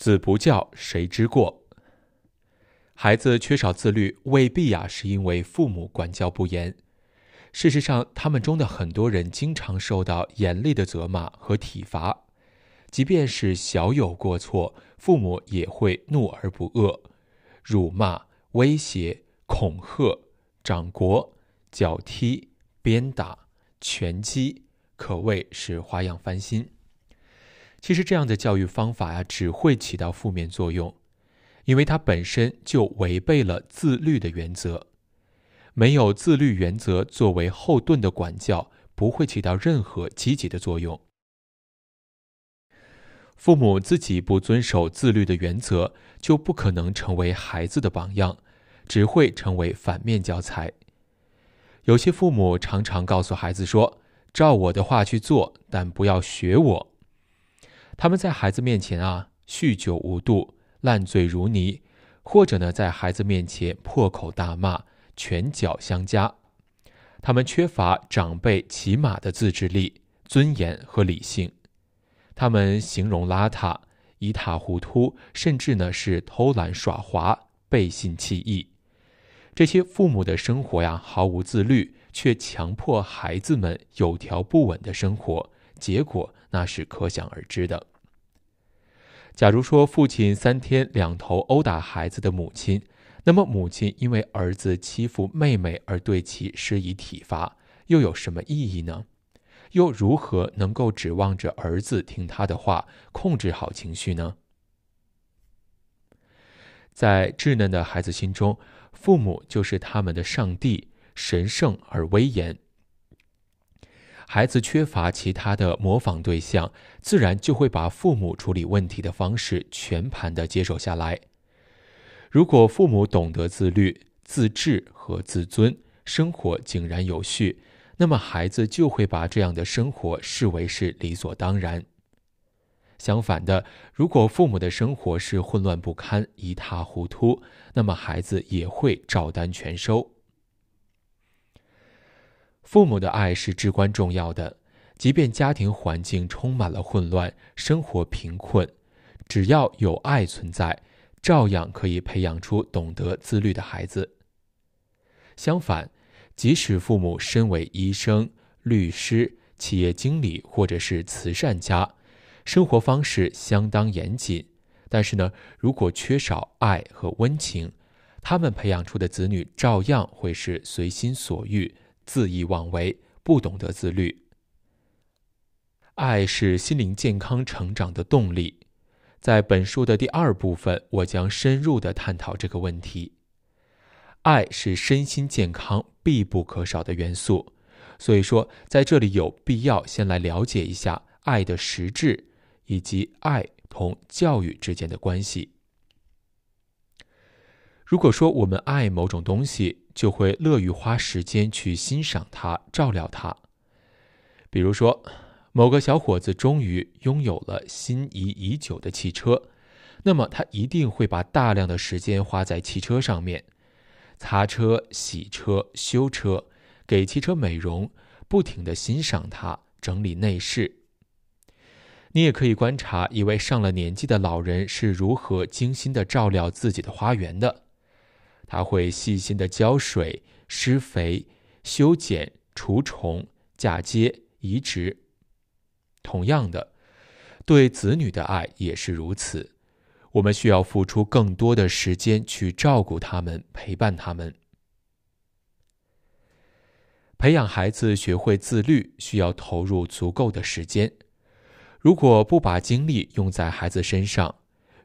子不教，谁之过？孩子缺少自律，未必呀是因为父母管教不严。事实上，他们中的很多人经常受到严厉的责骂和体罚，即便是小有过错，父母也会怒而不遏，辱骂、威胁、恐吓、掌掴、脚踢、鞭打、拳击，可谓是花样翻新。其实，这样的教育方法呀，只会起到负面作用，因为它本身就违背了自律的原则。没有自律原则作为后盾的管教，不会起到任何积极的作用。父母自己不遵守自律的原则，就不可能成为孩子的榜样，只会成为反面教材。有些父母常常告诉孩子说：“照我的话去做，但不要学我。”他们在孩子面前啊，酗酒无度、烂醉如泥，或者呢，在孩子面前破口大骂。拳脚相加，他们缺乏长辈起码的自制力、尊严和理性。他们形容邋遢、一塌糊涂，甚至呢是偷懒耍滑、背信弃义。这些父母的生活呀，毫无自律，却强迫孩子们有条不紊的生活，结果那是可想而知的。假如说父亲三天两头殴打孩子的母亲，那么，母亲因为儿子欺负妹妹而对其施以体罚，又有什么意义呢？又如何能够指望着儿子听他的话，控制好情绪呢？在稚嫩的孩子心中，父母就是他们的上帝，神圣而威严。孩子缺乏其他的模仿对象，自然就会把父母处理问题的方式全盘的接受下来。如果父母懂得自律、自制和自尊，生活井然有序，那么孩子就会把这样的生活视为是理所当然。相反的，如果父母的生活是混乱不堪、一塌糊涂，那么孩子也会照单全收。父母的爱是至关重要的，即便家庭环境充满了混乱、生活贫困，只要有爱存在。照样可以培养出懂得自律的孩子。相反，即使父母身为医生、律师、企业经理或者是慈善家，生活方式相当严谨，但是呢，如果缺少爱和温情，他们培养出的子女照样会是随心所欲、恣意妄为，不懂得自律。爱是心灵健康成长的动力。在本书的第二部分，我将深入的探讨这个问题。爱是身心健康必不可少的元素，所以说在这里有必要先来了解一下爱的实质，以及爱同教育之间的关系。如果说我们爱某种东西，就会乐于花时间去欣赏它、照料它。比如说，某个小伙子终于拥有了心仪已久的汽车，那么他一定会把大量的时间花在汽车上面，擦车、洗车、修车，给汽车美容，不停的欣赏它，整理内饰。你也可以观察一位上了年纪的老人是如何精心的照料自己的花园的，他会细心的浇水、施肥、修剪、除虫、嫁接、移植。同样的，对子女的爱也是如此。我们需要付出更多的时间去照顾他们，陪伴他们。培养孩子学会自律，需要投入足够的时间。如果不把精力用在孩子身上，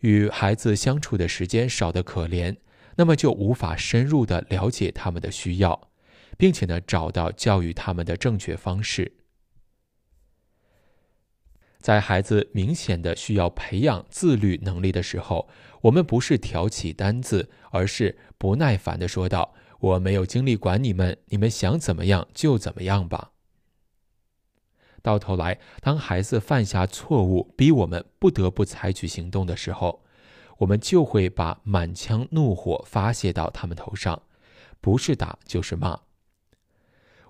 与孩子相处的时间少得可怜，那么就无法深入的了解他们的需要，并且呢，找到教育他们的正确方式。在孩子明显的需要培养自律能力的时候，我们不是挑起担子，而是不耐烦地说道：“我没有精力管你们，你们想怎么样就怎么样吧。”到头来，当孩子犯下错误，逼我们不得不采取行动的时候，我们就会把满腔怒火发泄到他们头上，不是打就是骂。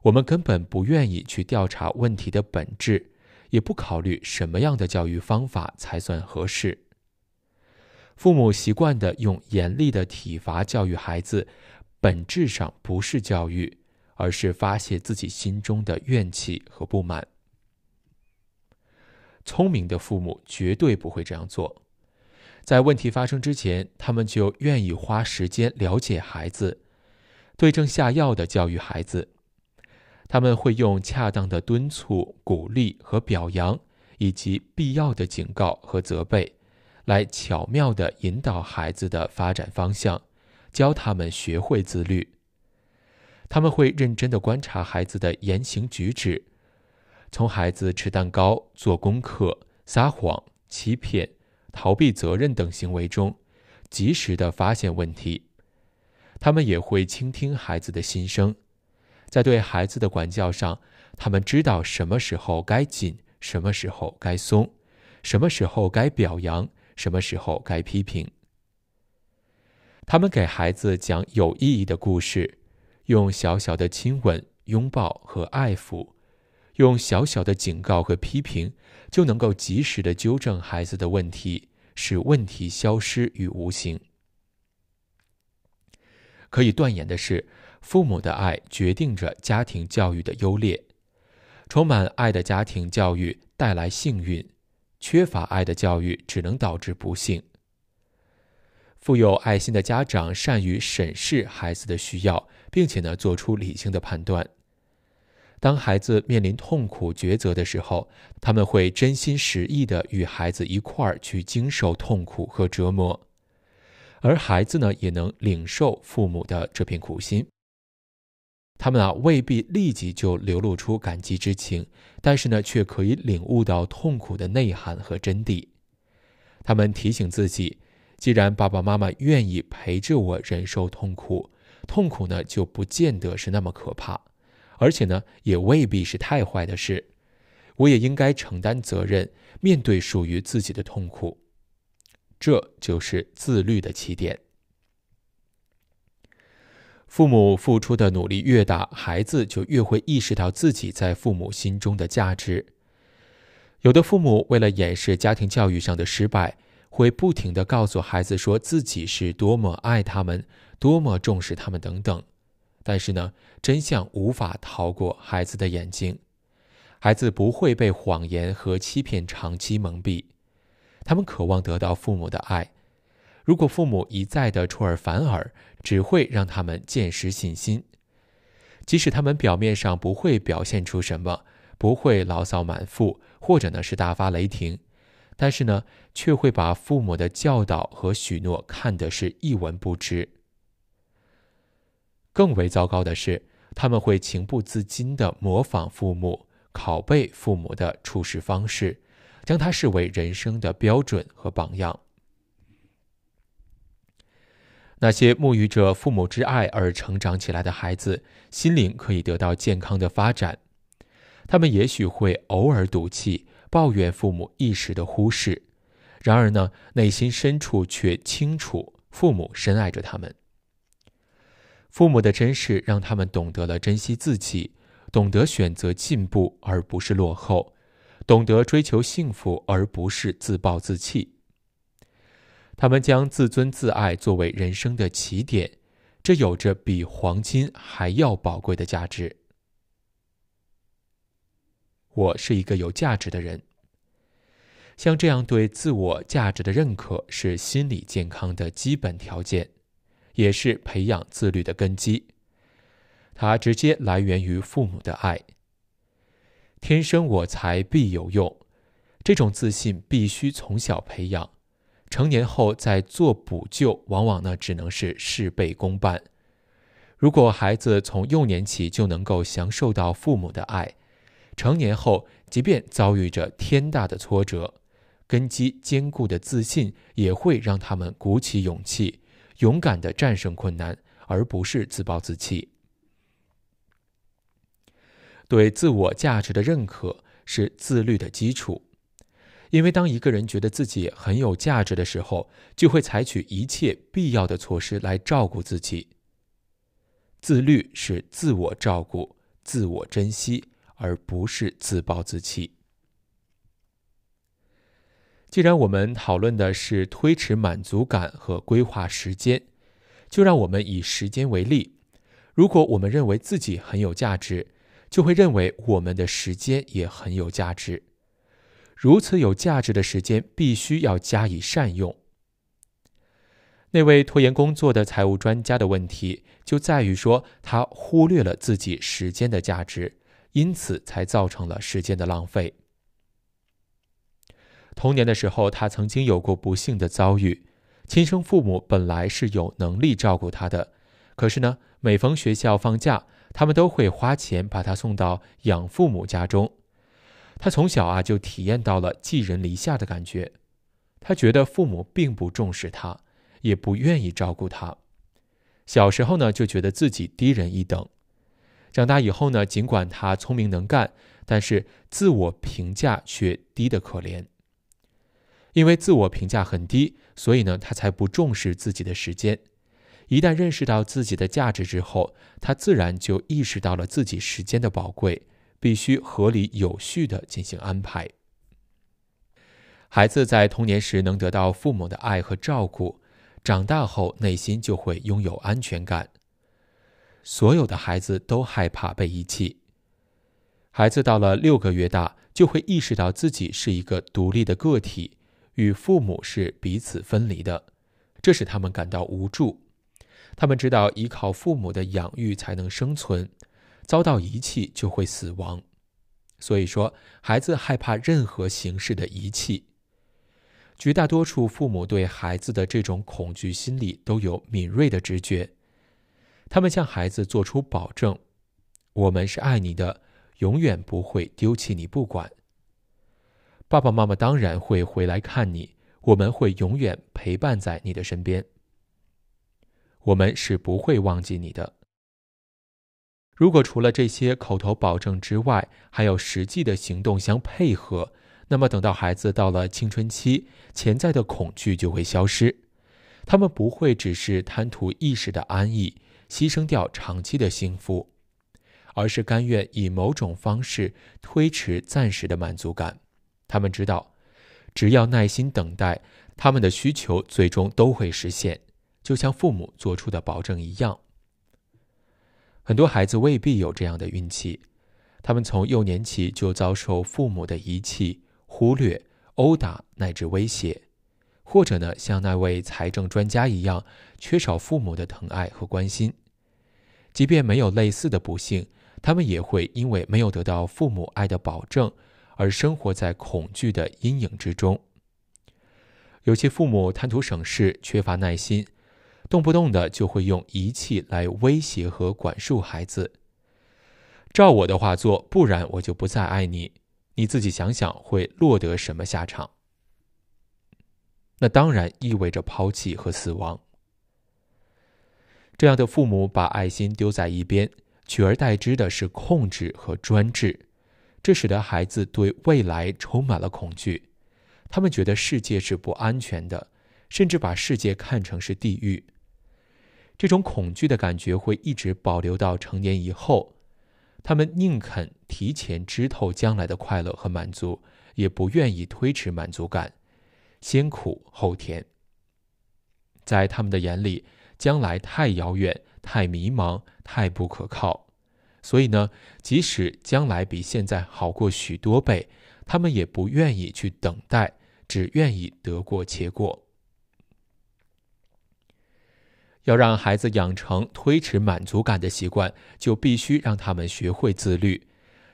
我们根本不愿意去调查问题的本质。也不考虑什么样的教育方法才算合适。父母习惯的用严厉的体罚教育孩子，本质上不是教育，而是发泄自己心中的怨气和不满。聪明的父母绝对不会这样做，在问题发生之前，他们就愿意花时间了解孩子，对症下药地教育孩子。他们会用恰当的敦促、鼓励和表扬，以及必要的警告和责备，来巧妙地引导孩子的发展方向，教他们学会自律。他们会认真地观察孩子的言行举止。从孩子吃蛋糕、做功课、撒谎、欺骗、逃避责任等行为中，及时地发现问题。他们也会倾听孩子的心声，在对孩子的管教上，他们知道什么时候该紧，什么时候该松，什么时候该表扬，什么时候该批评。他们给孩子讲有意义的故事，用小小的亲吻、拥抱和爱抚。用小小的警告和批评，就能够及时的纠正孩子的问题，使问题消失于无形。可以断言的是，父母的爱决定着家庭教育的优劣。充满爱的家庭教育带来幸运，缺乏爱的教育只能导致不幸。富有爱心的家长善于审视孩子的需要，并且呢，做出理性的判断。当孩子面临痛苦抉择的时候，他们会真心实意地与孩子一块儿去经受痛苦和折磨，而孩子呢，也能领受父母的这片苦心。他们啊，未必立即就流露出感激之情，但是呢，却可以领悟到痛苦的内涵和真谛。他们提醒自己，既然爸爸妈妈愿意陪着我忍受痛苦，痛苦呢，就不见得是那么可怕。而且呢，也未必是太坏的事。我也应该承担责任，面对属于自己的痛苦。这就是自律的起点。父母付出的努力越大，孩子就越会意识到自己在父母心中的价值。有的父母为了掩饰家庭教育上的失败，会不停地告诉孩子说自己是多么爱他们，多么重视他们等等。但是呢，真相无法逃过孩子的眼睛，孩子不会被谎言和欺骗长期蒙蔽，他们渴望得到父母的爱。如果父母一再的出尔反尔，只会让他们渐失信心。即使他们表面上不会表现出什么，不会牢骚满腹，或者呢是大发雷霆，但是呢，却会把父母的教导和许诺看得是一文不值。更为糟糕的是，他们会情不自禁地模仿父母，拷贝父母的处事方式，将它视为人生的标准和榜样。那些沐浴着父母之爱而成长起来的孩子，心灵可以得到健康的发展。他们也许会偶尔赌气，抱怨父母一时的忽视，然而呢，内心深处却清楚父母深爱着他们。父母的珍视让他们懂得了珍惜自己，懂得选择进步而不是落后，懂得追求幸福而不是自暴自弃。他们将自尊自爱作为人生的起点，这有着比黄金还要宝贵的价值。我是一个有价值的人。像这样对自我价值的认可，是心理健康的基本条件。也是培养自律的根基，它直接来源于父母的爱。天生我材必有用，这种自信必须从小培养，成年后再做补救，往往呢只能是事倍功半。如果孩子从幼年起就能够享受到父母的爱，成年后即便遭遇着天大的挫折，根基坚固的自信也会让他们鼓起勇气。勇敢地战胜困难，而不是自暴自弃。对自我价值的认可是自律的基础，因为当一个人觉得自己很有价值的时候，就会采取一切必要的措施来照顾自己。自律是自我照顾、自我珍惜，而不是自暴自弃。既然我们讨论的是推迟满足感和规划时间，就让我们以时间为例。如果我们认为自己很有价值，就会认为我们的时间也很有价值。如此有价值的时间，必须要加以善用。那位拖延工作的财务专家的问题就在于说，他忽略了自己时间的价值，因此才造成了时间的浪费。童年的时候，他曾经有过不幸的遭遇，亲生父母本来是有能力照顾他的，可是呢，每逢学校放假，他们都会花钱把他送到养父母家中。他从小啊就体验到了寄人篱下的感觉，他觉得父母并不重视他，也不愿意照顾他。小时候呢，就觉得自己低人一等。长大以后呢，尽管他聪明能干，但是自我评价却低得可怜。因为自我评价很低，所以呢，他才不重视自己的时间。一旦认识到自己的价值之后，他自然就意识到了自己时间的宝贵，必须合理有序地进行安排。孩子在童年时能得到父母的爱和照顾，长大后内心就会拥有安全感。所有的孩子都害怕被遗弃。孩子到了六个月大，就会意识到自己是一个独立的个体。与父母是彼此分离的，这使他们感到无助。他们知道依靠父母的养育才能生存，遭到遗弃就会死亡。所以说，孩子害怕任何形式的遗弃。绝大多数父母对孩子的这种恐惧心理都有敏锐的直觉，他们向孩子做出保证：“我们是爱你的，永远不会丢弃你不管。”爸爸妈妈当然会回来看你，我们会永远陪伴在你的身边。我们是不会忘记你的。如果除了这些口头保证之外，还有实际的行动相配合，那么等到孩子到了青春期，潜在的恐惧就会消失。他们不会只是贪图一时的安逸，牺牲掉长期的幸福，而是甘愿以某种方式推迟暂时的满足感。他们知道，只要耐心等待，他们的需求最终都会实现，就像父母做出的保证一样。很多孩子未必有这样的运气，他们从幼年起就遭受父母的遗弃、忽略、殴打乃至威胁，或者呢，像那位财政专家一样，缺少父母的疼爱和关心。即便没有类似的不幸，他们也会因为没有得到父母爱的保证。而生活在恐惧的阴影之中。有些父母贪图省事，缺乏耐心，动不动的就会用遗弃来威胁和管束孩子。照我的话做，不然我就不再爱你。你自己想想，会落得什么下场？那当然意味着抛弃和死亡。这样的父母把爱心丢在一边，取而代之的是控制和专制。这使得孩子对未来充满了恐惧，他们觉得世界是不安全的，甚至把世界看成是地狱。这种恐惧的感觉会一直保留到成年以后，他们宁肯提前知透将来的快乐和满足，也不愿意推迟满足感，先苦后甜。在他们的眼里，将来太遥远、太迷茫、太不可靠。所以呢，即使将来比现在好过许多倍，他们也不愿意去等待，只愿意得过且过。要让孩子养成推迟满足感的习惯，就必须让他们学会自律。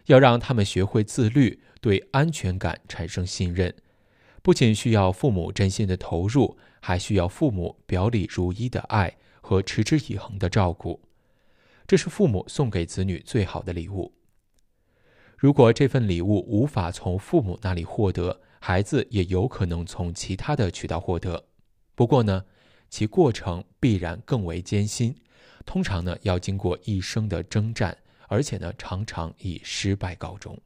要让他们学会自律，对安全感产生信任，不仅需要父母真心的投入，还需要父母表里如一的爱和持之以恒的照顾。这是父母送给子女最好的礼物。如果这份礼物无法从父母那里获得，孩子也有可能从其他的渠道获得。不过呢，其过程必然更为艰辛，通常呢要经过一生的征战，而且呢常常以失败告终。